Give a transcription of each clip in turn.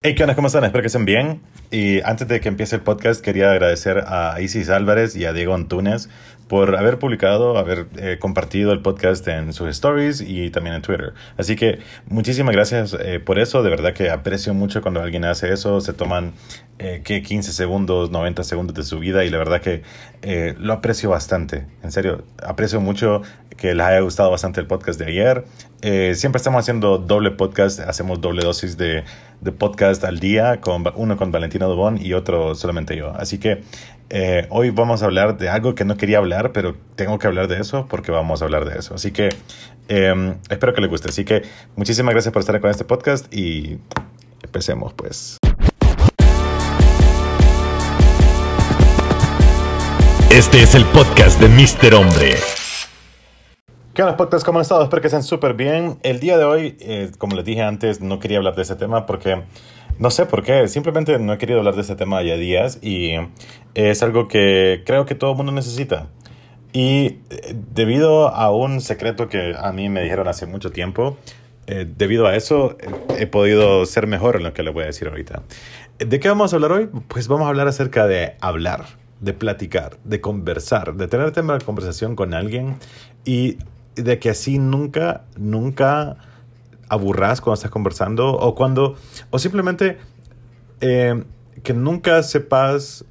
Hey, ¿qué onda? ¿Cómo están? Espero que estén bien. Y antes de que empiece el podcast, quería agradecer a Isis Álvarez y a Diego Antunes por haber publicado, haber eh, compartido el podcast en sus stories y también en Twitter. Así que muchísimas gracias eh, por eso. De verdad que aprecio mucho cuando alguien hace eso. Se toman eh, que 15 segundos, 90 segundos de su vida y la verdad que eh, lo aprecio bastante. En serio, aprecio mucho que les haya gustado bastante el podcast de ayer. Siempre estamos haciendo doble podcast, hacemos doble dosis de, de podcast al día, con uno con Valentina Dubón y otro solamente yo. Así que eh, hoy vamos a hablar de algo que no quería hablar, pero tengo que hablar de eso porque vamos a hablar de eso. Así que eh, espero que les guste. Así que muchísimas gracias por estar con este podcast y empecemos pues. Este es el podcast de Mr. Hombre. ¿Qué onda, podcast? ¿Cómo han estado? Espero que estén súper bien. El día de hoy, eh, como les dije antes, no quería hablar de ese tema porque no sé por qué. Simplemente no he querido hablar de ese tema ya días y es algo que creo que todo el mundo necesita. Y eh, debido a un secreto que a mí me dijeron hace mucho tiempo, eh, debido a eso he podido ser mejor en lo que les voy a decir ahorita. ¿De qué vamos a hablar hoy? Pues vamos a hablar acerca de hablar, de platicar, de conversar, de tener tema de conversación con alguien y de que así nunca, nunca aburras cuando estás conversando o cuando, o simplemente eh, que nunca sepas,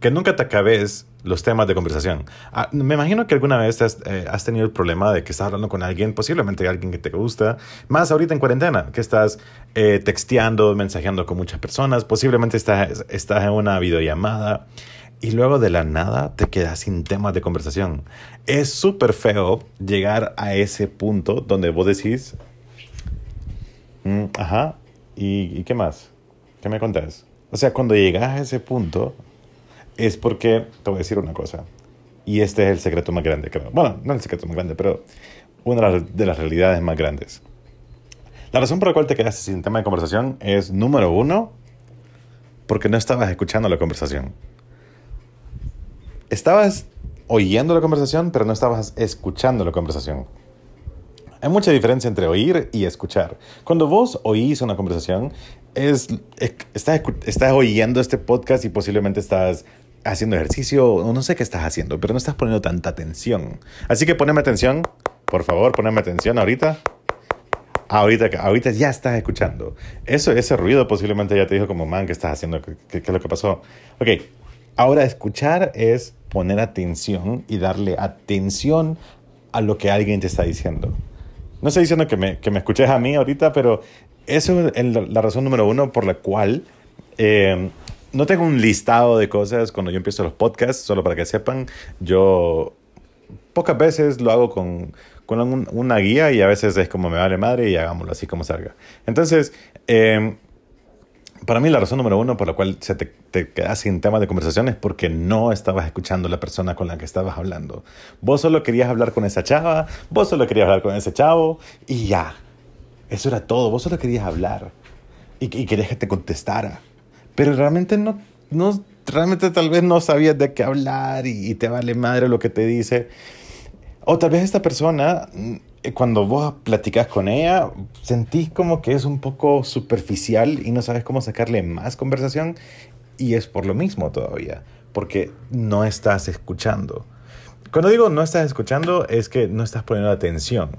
que nunca te acabes los temas de conversación. Ah, me imagino que alguna vez has, eh, has, tenido el problema de que estás hablando con alguien, posiblemente alguien que te gusta, más ahorita en cuarentena, que estás eh, texteando, mensajeando con muchas personas, posiblemente estás, estás en una videollamada y luego de la nada te quedas sin temas de conversación. Es súper feo llegar a ese punto donde vos decís, mm, ajá, ¿y, ¿y qué más? ¿Qué me contás? O sea, cuando llegas a ese punto es porque, te voy a decir una cosa, y este es el secreto más grande, creo. Bueno, no el secreto más grande, pero una de las realidades más grandes. La razón por la cual te quedaste sin tema de conversación es, número uno, porque no estabas escuchando la conversación. Estabas oyendo la conversación, pero no estabas escuchando la conversación. Hay mucha diferencia entre oír y escuchar. Cuando vos oís una conversación, es, es, estás, estás oyendo este podcast y posiblemente estás haciendo ejercicio o no sé qué estás haciendo, pero no estás poniendo tanta atención. Así que poneme atención, por favor, poneme atención ahorita. Ahorita, ahorita ya estás escuchando. Eso, ese ruido posiblemente ya te dijo como, man, ¿qué estás haciendo? ¿Qué, qué, qué es lo que pasó? Ok, ahora escuchar es poner atención y darle atención a lo que alguien te está diciendo. No estoy diciendo que me, que me escuches a mí ahorita, pero eso es la razón número uno por la cual eh, no tengo un listado de cosas cuando yo empiezo los podcasts, solo para que sepan, yo pocas veces lo hago con, con un, una guía y a veces es como me vale madre y hagámoslo así como salga. Entonces, eh, para mí la razón número uno por la cual se te, te quedas sin temas de conversación es porque no estabas escuchando a la persona con la que estabas hablando. Vos solo querías hablar con esa chava, vos solo querías hablar con ese chavo y ya. Eso era todo, vos solo querías hablar y, y querías que te contestara. Pero realmente no, no, realmente tal vez no sabías de qué hablar y, y te vale madre lo que te dice. O tal vez esta persona cuando vos platicas con ella, sentís como que es un poco superficial y no sabes cómo sacarle más conversación y es por lo mismo todavía, porque no estás escuchando. Cuando digo no estás escuchando es que no estás poniendo atención.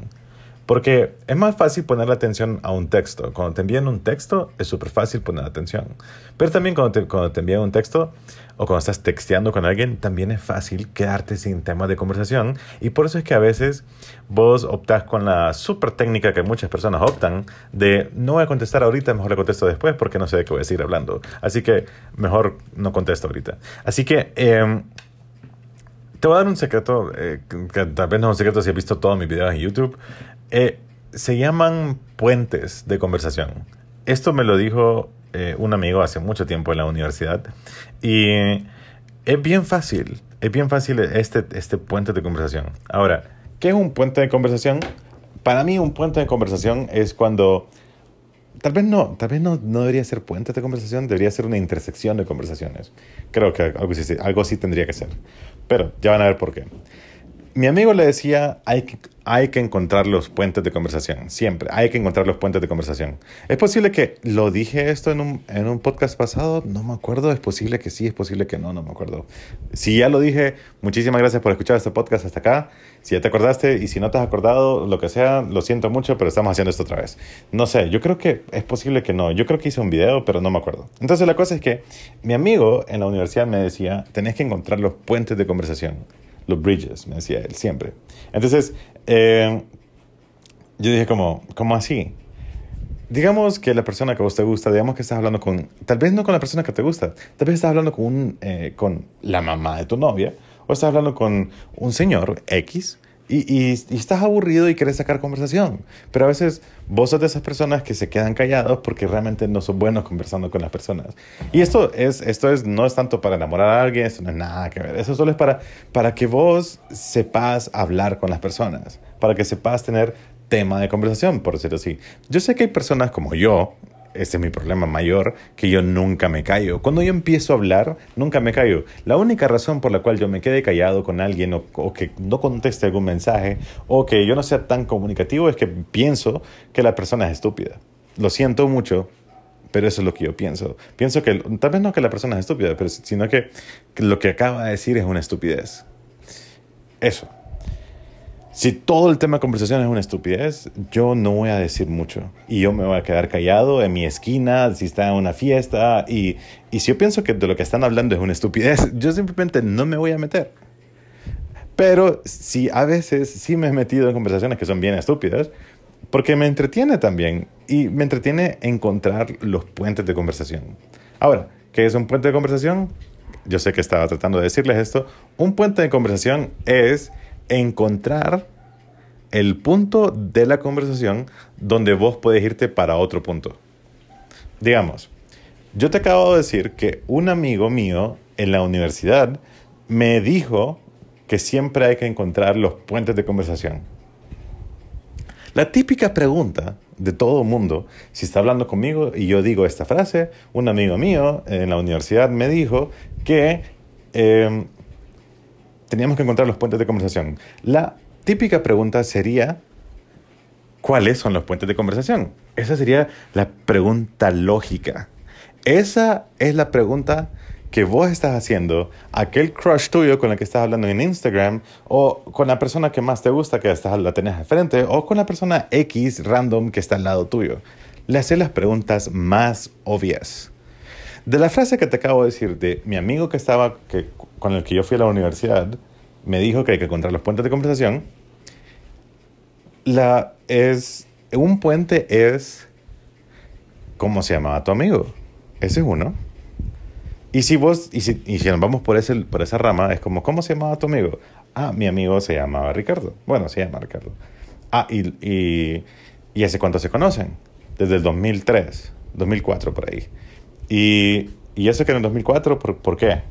Porque es más fácil poner atención a un texto. Cuando te envían un texto es súper fácil poner atención. Pero también cuando te, cuando te envían un texto o cuando estás texteando con alguien, también es fácil quedarte sin tema de conversación. Y por eso es que a veces vos optás con la súper técnica que muchas personas optan de no voy a contestar ahorita, mejor le contesto después porque no sé de qué voy a seguir hablando. Así que mejor no contesto ahorita. Así que... Eh, te voy a dar un secreto, eh, que tal vez no es un secreto si has visto todos mis videos en YouTube. Eh, se llaman puentes de conversación. Esto me lo dijo eh, un amigo hace mucho tiempo en la universidad. Y es bien fácil, es bien fácil este, este puente de conversación. Ahora, ¿qué es un puente de conversación? Para mí un puente de conversación es cuando... Tal vez no, tal vez no, no debería ser puente de conversación, debería ser una intersección de conversaciones. Creo que algo sí, algo sí tendría que ser. Pero ya van a ver por qué. Mi amigo le decía, hay que, hay que encontrar los puentes de conversación, siempre, hay que encontrar los puentes de conversación. Es posible que lo dije esto en un, en un podcast pasado, no me acuerdo, es posible que sí, es posible que no, no me acuerdo. Si ya lo dije, muchísimas gracias por escuchar este podcast hasta acá. Si ya te acordaste y si no te has acordado, lo que sea, lo siento mucho, pero estamos haciendo esto otra vez. No sé, yo creo que es posible que no, yo creo que hice un video, pero no me acuerdo. Entonces la cosa es que mi amigo en la universidad me decía, tenés que encontrar los puentes de conversación los bridges, me decía él siempre. Entonces, eh, yo dije como, ¿cómo así? Digamos que la persona que a vos te gusta, digamos que estás hablando con, tal vez no con la persona que te gusta, tal vez estás hablando con, eh, con la mamá de tu novia, o estás hablando con un señor X, y, y, estás aburrido y quieres sacar conversación. Pero a veces vos sos de esas personas que se quedan callados porque realmente no son buenos conversando con las personas. Y esto, es, esto es, no es tanto para enamorar a alguien, esto no es nada que ver. Eso solo es para, para que vos sepas hablar con las personas, para que sepas tener tema de conversación, por decirlo así. Yo sé que hay personas como yo, ese es mi problema mayor, que yo nunca me callo. Cuando yo empiezo a hablar, nunca me callo. La única razón por la cual yo me quede callado con alguien o, que no conteste algún mensaje o que yo no sea tan comunicativo es que pienso que la persona es estúpida. Lo siento mucho, pero eso es lo que yo pienso. Pienso que, tal vez no que la persona es estúpida, pero, sino que lo que acaba de decir es una estupidez. Eso. Si todo el tema de conversación es una estupidez, yo no voy a decir mucho. Y yo me voy a quedar callado en mi esquina, si está en una fiesta. Y, y si yo pienso que de lo que están hablando es una estupidez, yo simplemente no me voy a meter. Pero si a veces sí me he metido en conversaciones que son bien estúpidas, porque me entretiene también. Y me entretiene encontrar los puentes de conversación. Ahora, ¿qué es un puente de conversación? Yo sé que estaba tratando de decirles esto. Un puente de conversación es encontrar el punto de la conversación donde vos puedes irte para otro punto. Digamos, yo te acabo de decir que un amigo mío en la universidad me dijo que siempre hay que encontrar los puentes de conversación. La típica pregunta de todo mundo, si está hablando conmigo y yo digo esta frase, un amigo mío en la universidad me dijo que eh, teníamos que encontrar los puentes de conversación. La típica pregunta sería, ¿cuáles son los puentes de conversación? Esa sería la pregunta lógica. Esa es la pregunta que vos estás haciendo aquel crush tuyo con el que estás hablando en Instagram o con la persona que más te gusta que estás, la tenés de frente o con la persona X random que está al lado tuyo. Le haces las preguntas más obvias. De la frase que te acabo de decir de mi amigo que estaba, que, con el que yo fui a la universidad, me dijo que hay que encontrar los puentes de conversación. La es, un puente es, ¿cómo se llamaba tu amigo? Ese es uno. Y si vos, y si, y si nos vamos por, ese, por esa rama, es como, ¿cómo se llamaba tu amigo? Ah, mi amigo se llamaba Ricardo. Bueno, se llama Ricardo. Ah, y, y, y hace cuánto se conocen? Desde el 2003, 2004 por ahí. Y, y eso que en el 2004, ¿por, ¿por qué?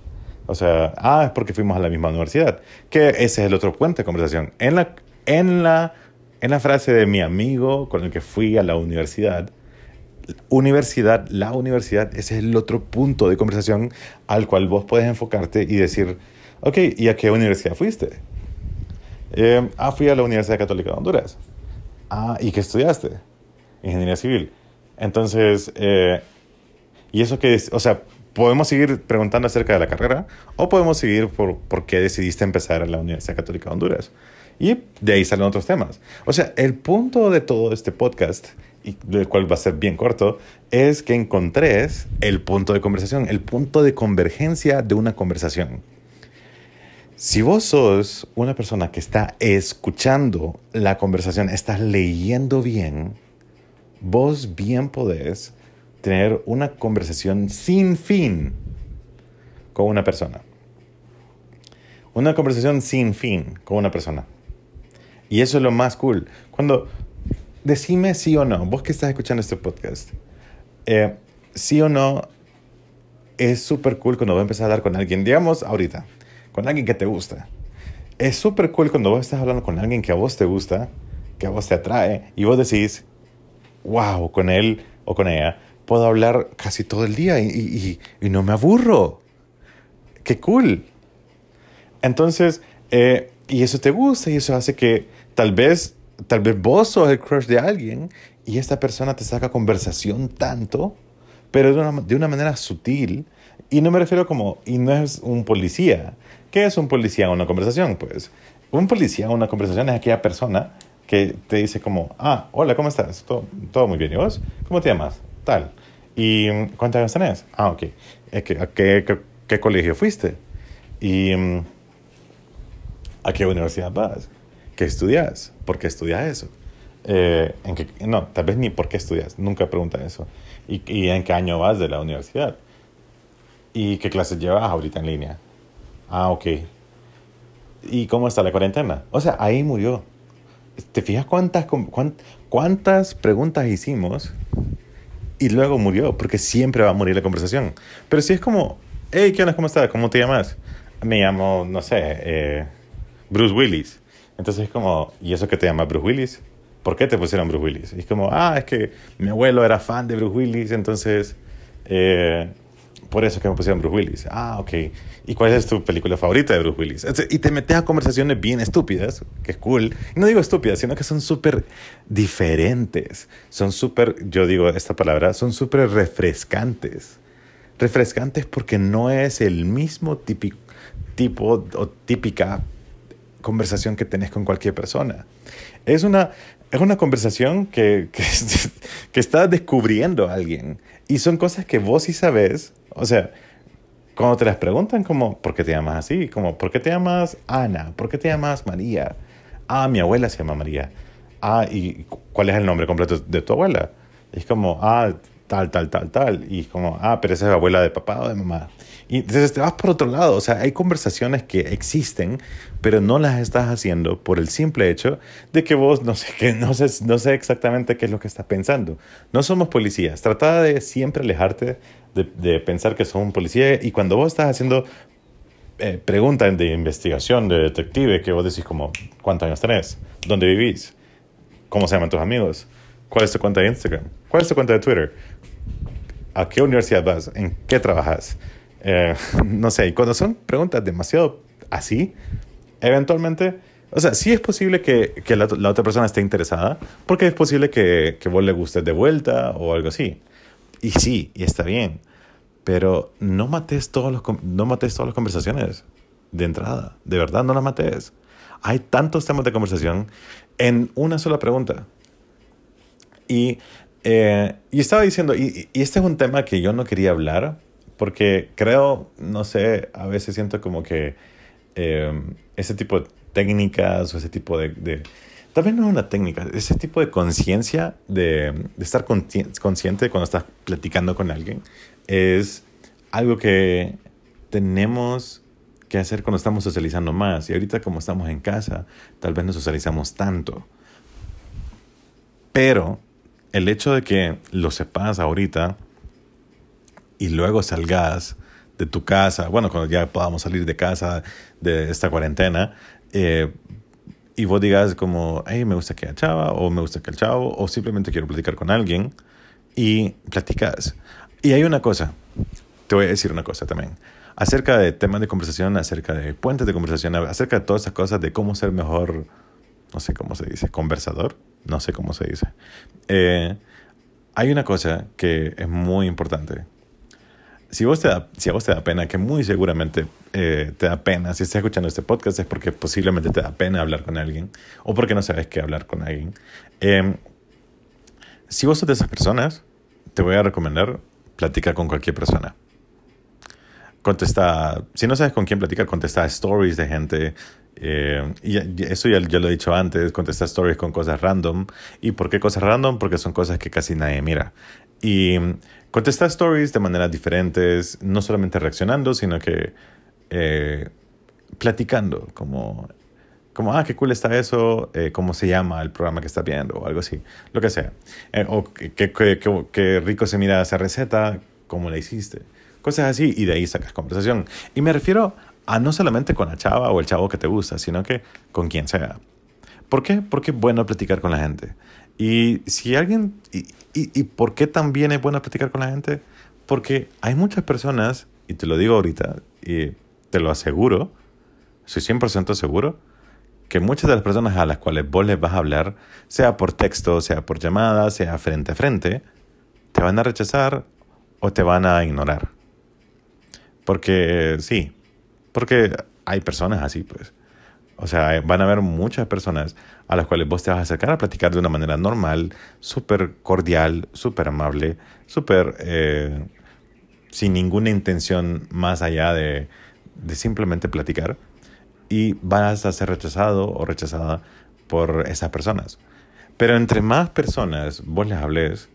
O sea, ah, es porque fuimos a la misma universidad. Que ese es el otro puente de conversación. En la, en la, en la frase de mi amigo con el que fui a la universidad, universidad, la universidad, ese es el otro punto de conversación al cual vos puedes enfocarte y decir, ok, ¿y a qué universidad fuiste? Eh, ah, fui a la Universidad Católica de Honduras. Ah, ¿y qué estudiaste? Ingeniería civil. Entonces, eh, y eso que o sea, podemos seguir preguntando acerca de la carrera o podemos seguir por, por qué decidiste empezar en la Universidad Católica de Honduras. Y de ahí salen otros temas. O sea, el punto de todo este podcast, y del cual va a ser bien corto, es que encontres el punto de conversación, el punto de convergencia de una conversación. Si vos sos una persona que está escuchando la conversación, estás leyendo bien, vos bien podés tener una conversación sin fin con una persona. Una conversación sin fin con una persona. Y eso es lo más cool. Cuando decime sí o no, vos que estás escuchando este podcast, eh, sí o no es súper cool cuando vos empezar a hablar con alguien, digamos ahorita, con alguien que te gusta. Es súper cool cuando vos estás hablando con alguien que a vos te gusta, que a vos te atrae, y vos decís, wow, con él o con ella puedo hablar casi todo el día y, no me aburro. ¡Qué cool! Entonces, eh, y eso te gusta y eso hace que tal vez, tal vez vos sos el crush de alguien y esta persona te saca conversación tanto, pero de una, de una manera sutil. Y no me refiero como, y no es un policía. ¿Qué es un policía una conversación? Pues un policía una conversación es aquella persona que te dice como, ah, hola, ¿cómo estás? Todo, todo muy bien. ¿Y vos? ¿Cómo te llamas? Tal. ¿Y cuántos años tenés? Ah, ok. ¿A qué, a qué, qué, qué colegio fuiste? ¿Y mm, a qué universidad vas? ¿Qué estudias? ¿Por qué estudias eso? Eh, ¿en qué, no, tal vez ni por qué estudias. Nunca pregunta eso. ¿Y, ¿Y en qué año vas de la universidad? ¿Y qué clases llevas ahorita en línea? Ah, ok. ¿Y cómo está la cuarentena? O sea, ahí murió. ¿Te fijas cuántas, cuán- cuántas preguntas hicimos y luego murió? Porque siempre va a morir la conversación. Pero si es como, hey, ¿qué onda? ¿Cómo estás? ¿Cómo te llamas? Me llamo, no sé, eh, Bruce Willis. Entonces es como, ¿y eso que te llama Bruce Willis? ¿Por qué te pusieron Bruce Willis? Y es como, ah, es que mi abuelo era fan de Bruce Willis, entonces, eh, por eso es que me pusieron Bruce Willis. Ah, ok. ¿Y cuál es tu película favorita de Bruce Willis? Y te metes a conversaciones bien estúpidas, que es cool. No digo estúpidas, sino que son súper diferentes. Son súper, yo digo esta palabra, son súper refrescantes. Refrescantes porque no es el mismo tipo o típica conversación que tenés con cualquier persona. Es una, es una conversación que, que, que estás descubriendo a alguien. Y son cosas que vos sí sabes. O sea, cuando te las preguntan como, ¿por qué te llamas así? Como, ¿por qué te llamas Ana? ¿Por qué te llamas María? Ah, mi abuela se llama María. Ah, ¿y cu- cuál es el nombre completo de tu abuela? Es como, ah, tal, tal, tal, tal. Y es como, ah, pero esa es la abuela de papá o de mamá. Y entonces te vas por otro lado. O sea, hay conversaciones que existen, pero no las estás haciendo por el simple hecho de que vos no sé, que no sé, no sé exactamente qué es lo que estás pensando. No somos policías. Trata de siempre alejarte de, de pensar que sos un policía. Y cuando vos estás haciendo eh, preguntas de investigación, de detective, que vos decís como, ¿cuántos años tenés? ¿Dónde vivís? ¿Cómo se llaman tus amigos? ¿Cuál es tu cuenta de Instagram? ¿Cuál es tu cuenta de Twitter? ¿A qué universidad vas? ¿En qué trabajas? Eh, no sé, y cuando son preguntas demasiado así, eventualmente, o sea, sí es posible que, que la, otra persona esté interesada, porque es posible que, que vos le gustes de vuelta o algo así. Y sí, y está bien, pero no mates, todos los, no mates todas las conversaciones de entrada, de verdad, no las mates. Hay tantos temas de conversación en una sola pregunta. Y, eh, y estaba diciendo, y, y este es un tema que yo no quería hablar, porque creo, no sé, a veces siento como que eh, ese tipo de técnicas o ese tipo de, de tal vez no es una técnica, ese tipo de conciencia de, de estar consci- consciente cuando estás platicando con alguien es algo que tenemos que hacer cuando estamos socializando más. Y ahorita como estamos en casa, tal vez no socializamos tanto. Pero el hecho de que lo sepas ahorita y luego salgas de tu casa, bueno, cuando ya podamos salir de casa de esta cuarentena, eh, y vos digas como, hey, me gusta que el chava, o me gusta que el chavo, o simplemente quiero platicar con alguien, y platicas. Y hay una cosa, te voy a decir una cosa también, acerca de temas de conversación, acerca de puentes de conversación, acerca de todas esas cosas, de cómo ser mejor, no sé cómo se dice, conversador, no sé cómo se dice. Eh, hay una cosa que es muy importante. Si, vos te da, si a vos te da pena, que muy seguramente eh, te da pena, si estás escuchando este podcast es porque posiblemente te da pena hablar con alguien o porque no sabes qué hablar con alguien. Eh, si vos sos de esas personas, te voy a recomendar platicar con cualquier persona. Contesta, si no sabes con quién platicar, contesta stories de gente. Eh, y eso ya, ya lo he dicho antes, contesta stories con cosas random. ¿Y por qué cosas random? Porque son cosas que casi nadie mira. Y contesta stories de maneras diferentes, no solamente reaccionando, sino que eh, platicando, como, como, ah, qué cool está eso, eh, cómo se llama el programa que estás viendo, o algo así, lo que sea. Eh, o qué, qué, qué- qué rico se mira esa receta, cómo la hiciste. Cosas así, y de ahí sacas conversación. Y me refiero a no solamente con la chava o el chavo que te gusta, sino que con quien sea. ¿Por qué? Porque es bueno platicar con la gente. Y si alguien... Y, y, ¿Y por qué también es bueno platicar con la gente? Porque hay muchas personas, y te lo digo ahorita, y te lo aseguro, soy 100% seguro, que muchas de las personas a las cuales vos les vas a hablar, sea por texto, sea por llamada, sea frente a frente, te van a rechazar o te van a ignorar. Porque sí, porque hay personas así, pues. O sea, van a haber muchas personas a las cuales vos te vas a acercar a platicar de una manera normal, súper cordial, súper amable, súper eh, sin ninguna intención más allá de, de simplemente platicar. Y vas a ser rechazado o rechazada por esas personas. Pero entre más personas vos les hables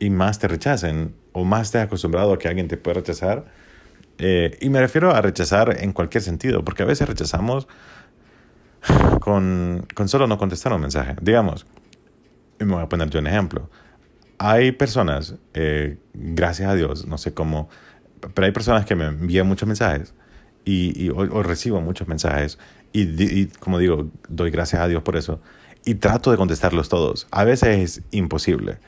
y más te rechacen o más estés acostumbrado a que alguien te pueda rechazar, eh, y me refiero a rechazar en cualquier sentido, porque a veces rechazamos con, con solo no contestar un mensaje. Digamos, y me voy a poner yo un ejemplo. Hay personas, eh, gracias a Dios, no sé cómo, pero hay personas que me envían muchos mensajes y, y o, recibo muchos mensajes y, y, como digo, doy gracias a Dios por eso y trato de contestarlos todos. A veces es imposible.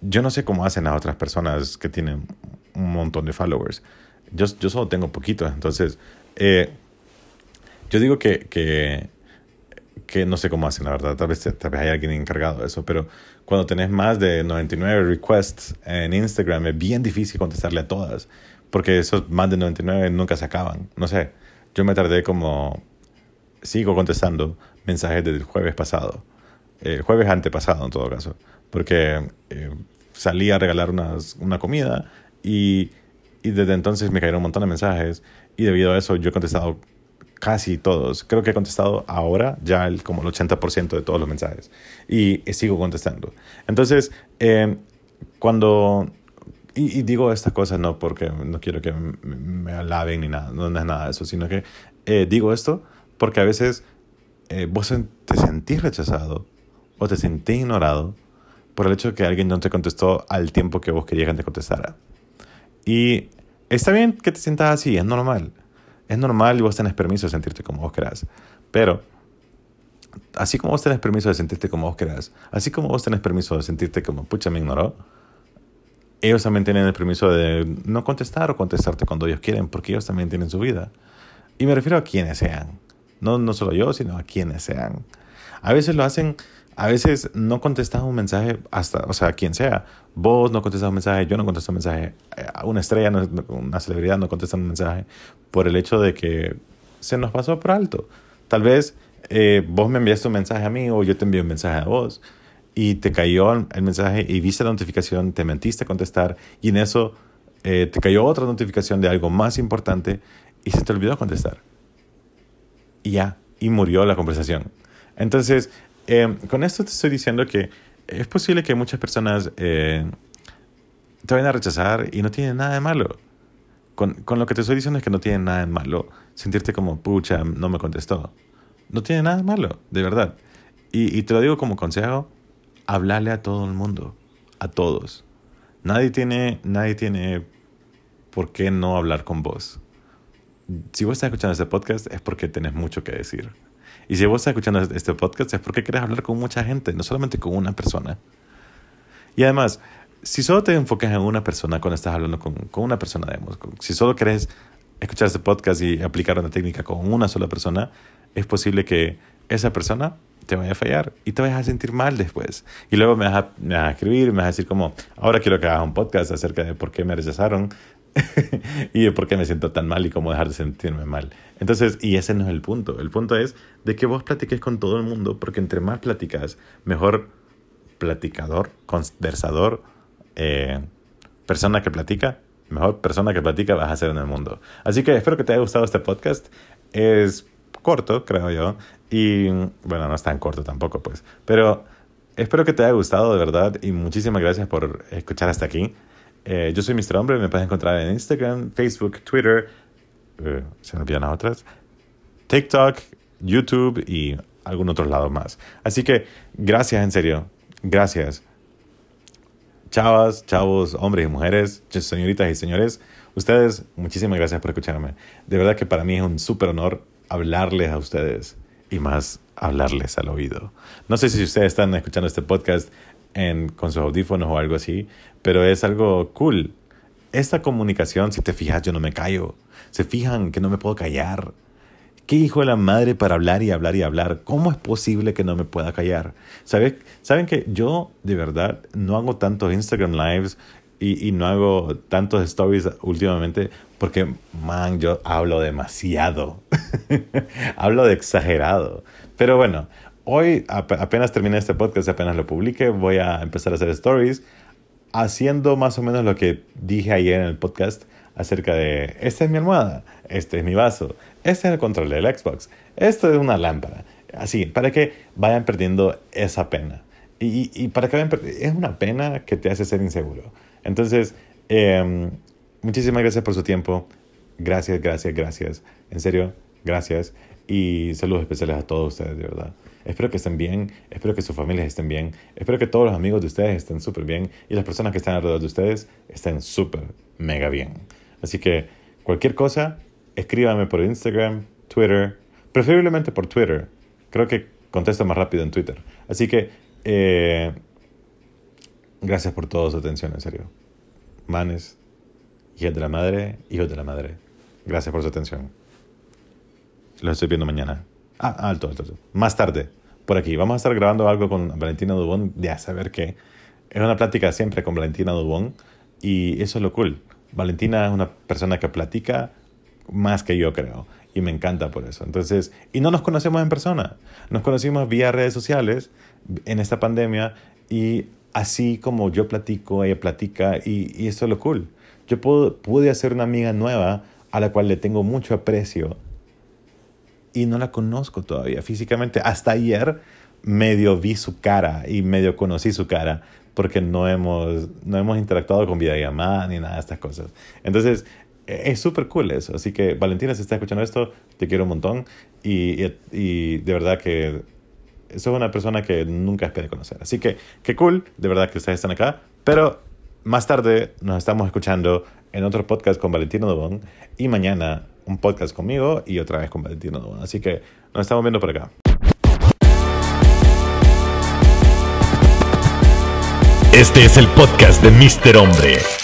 Yo no sé cómo hacen a otras personas que tienen un montón de followers yo, yo solo tengo poquito, entonces eh, yo digo que, que, que, no sé cómo hacen, la verdad, tal vez, tal vez hay alguien encargado de eso, pero cuando tenés más de 99 requests en Instagram es bien difícil contestarle a todas, porque esos más de 99 nunca se acaban, no sé, yo me tardé como, sigo contestando mensajes del jueves pasado, el jueves antepasado en todo caso, porque eh, salí a regalar unas, una comida y y desde entonces me cayeron un montón de mensajes y debido a eso yo he contestado casi todos. Creo que he contestado ahora ya el, como el 80% de todos los mensajes y, sigo contestando. Entonces, eh, cuando... Y, digo estas cosas no porque no quiero que me, alaben ni nada, no, es nada de eso, sino que eh, digo esto porque a veces eh, vos te sentís rechazado o te sentís ignorado por el hecho de que alguien no te contestó al tiempo que vos querías que te contestara. Y está bien que te sientas así, es normal. Es normal y vos tenés permiso de sentirte como vos querás. Pero, así como vos tenés permiso de sentirte como vos querás, así como vos tenés permiso de sentirte como, pucha, me ignoró, ellos también tienen el permiso de no contestar o contestarte cuando ellos quieren, porque ellos también tienen su vida. Y me refiero a quienes sean. No, no solo yo, sino a quienes sean. A veces lo hacen a veces no contestas un mensaje hasta, o sea, quien sea. Vos no contestas un mensaje, yo no contesto un mensaje. Eh, una estrella, una celebridad no contesta un mensaje por el hecho de que se nos pasó por alto. Tal vez eh, vos me enviaste un mensaje a mí o yo te envío un mensaje a vos y te cayó el mensaje y viste la notificación, te mentiste a contestar y en eso eh, te cayó otra notificación de algo más importante y se te olvidó contestar. Y ya, y murió la conversación. Entonces, eh, con esto te estoy diciendo que es posible que muchas personas eh, te vayan a rechazar y no tienen nada de malo. Con, con, lo que te estoy diciendo es que no tiene nada de malo sentirte como, pucha, no me contestó. No tiene nada de malo, de verdad. Y, y te lo digo como consejo, hablarle a todo el mundo, a todos. Nadie tiene, nadie tiene por qué no hablar con vos. Si vos estás escuchando este podcast es porque tenés mucho que decir. Y si vos estás escuchando este podcast es porque quieres hablar con mucha gente, no solamente con una persona. Y además, si solo te enfocas en una persona cuando estás hablando con, con una persona, digamos, si solo querés escuchar este podcast y aplicar una técnica con una sola persona, es posible que esa persona te vaya a fallar y te vayas a sentir mal después. Y luego me vas a, me vas a escribir, me vas a decir como, ahora quiero que hagas un podcast acerca de por qué me rechazaron y de por qué me siento tan mal y cómo dejar de sentirme mal. Entonces, y ese no es el punto. El punto es de que vos platiques con todo el mundo, porque entre más platicas, mejor platicador, conversador, eh, persona que platica, mejor persona que platica vas a ser en el mundo. Así que espero que te haya gustado este podcast. Es corto, creo yo. Y bueno, no es tan corto tampoco, pues. Pero espero que te haya gustado de verdad y muchísimas gracias por escuchar hasta aquí. Eh, yo soy Mr. Hombre, me puedes encontrar en Instagram, Facebook, Twitter, eh, se me olvidan las otras, TikTok, YouTube y algún otro lado más. Así que gracias, en serio, gracias. Chavas, chavos, hombres y mujeres, señoritas y señores, ustedes, muchísimas gracias por escucharme. De verdad que para mí es un súper honor hablarles a ustedes y más hablarles al oído. No sé si ustedes están escuchando este podcast en, con sus audífonos o algo así, pero es algo cool. Esta comunicación, si te fijas, yo no me callo. Se fijan que no me puedo callar, qué hijo de la madre para hablar y hablar y hablar. ¿Cómo es posible que no me pueda callar? ¿Sabes? Saben que yo de verdad no hago tantos Instagram lives y, y no hago tantos stories últimamente porque, man, yo hablo demasiado. hablo de exagerado. Pero bueno, hoy apenas terminé este podcast, apenas lo publique, voy a empezar a hacer stories haciendo más o menos lo que dije ayer en el podcast acerca de, esta es mi almohada, este es mi vaso, este es el control del Xbox, esto es una lámpara. Así, para que vayan perdiendo esa pena. Y, y para que vayan es una pena que te hace ser inseguro. Entonces, em, muchísimas gracias por su tiempo. Gracias, gracias, gracias. En serio, gracias. Y saludos especiales a todos ustedes, de verdad. Espero que estén bien, espero que sus familias estén bien, espero que todos los amigos de ustedes estén súper bien y las personas que están alrededor de ustedes estén súper, mega bien. Así que cualquier cosa, escríbame por Instagram, Twitter, preferiblemente por Twitter. Creo que contesto más rápido en Twitter. Así que, eh, gracias por toda su atención, en serio. Manes, hijos de la madre, hijos de la madre. Gracias por su atención. Los estoy viendo mañana. Ah, alto, alto, alto. Más tarde, por aquí. Vamos a estar grabando algo con Valentina Dubón, de a saber qué. Es una plática siempre con Valentina Dubón y eso es lo cool. Valentina es una persona que platica más que yo creo y me encanta por eso. Entonces, y no nos conocemos en persona, nos conocimos vía redes sociales en esta pandemia y así como yo platico, ella platica y, y eso es lo cool. Yo puedo, pude hacer una amiga nueva a la cual le tengo mucho aprecio y no la conozco todavía físicamente. Hasta ayer medio vi su cara y medio conocí su cara porque no hemos, no hemos interactuado con videollamada ni nada de estas cosas. Entonces, e, es súper cool eso. Así que, Valentina, si estás escuchando esto, te quiero un montón y, y, de verdad que sos una persona que nunca esperé conocer. Así que, qué cool, de verdad que ustedes están acá. Pero más tarde nos estamos escuchando en otro podcast con Valentino Dobón y mañana un podcast conmigo y otra vez con Valentino Así que nos estamos viendo por acá. Este es el podcast de Mr. Hombre.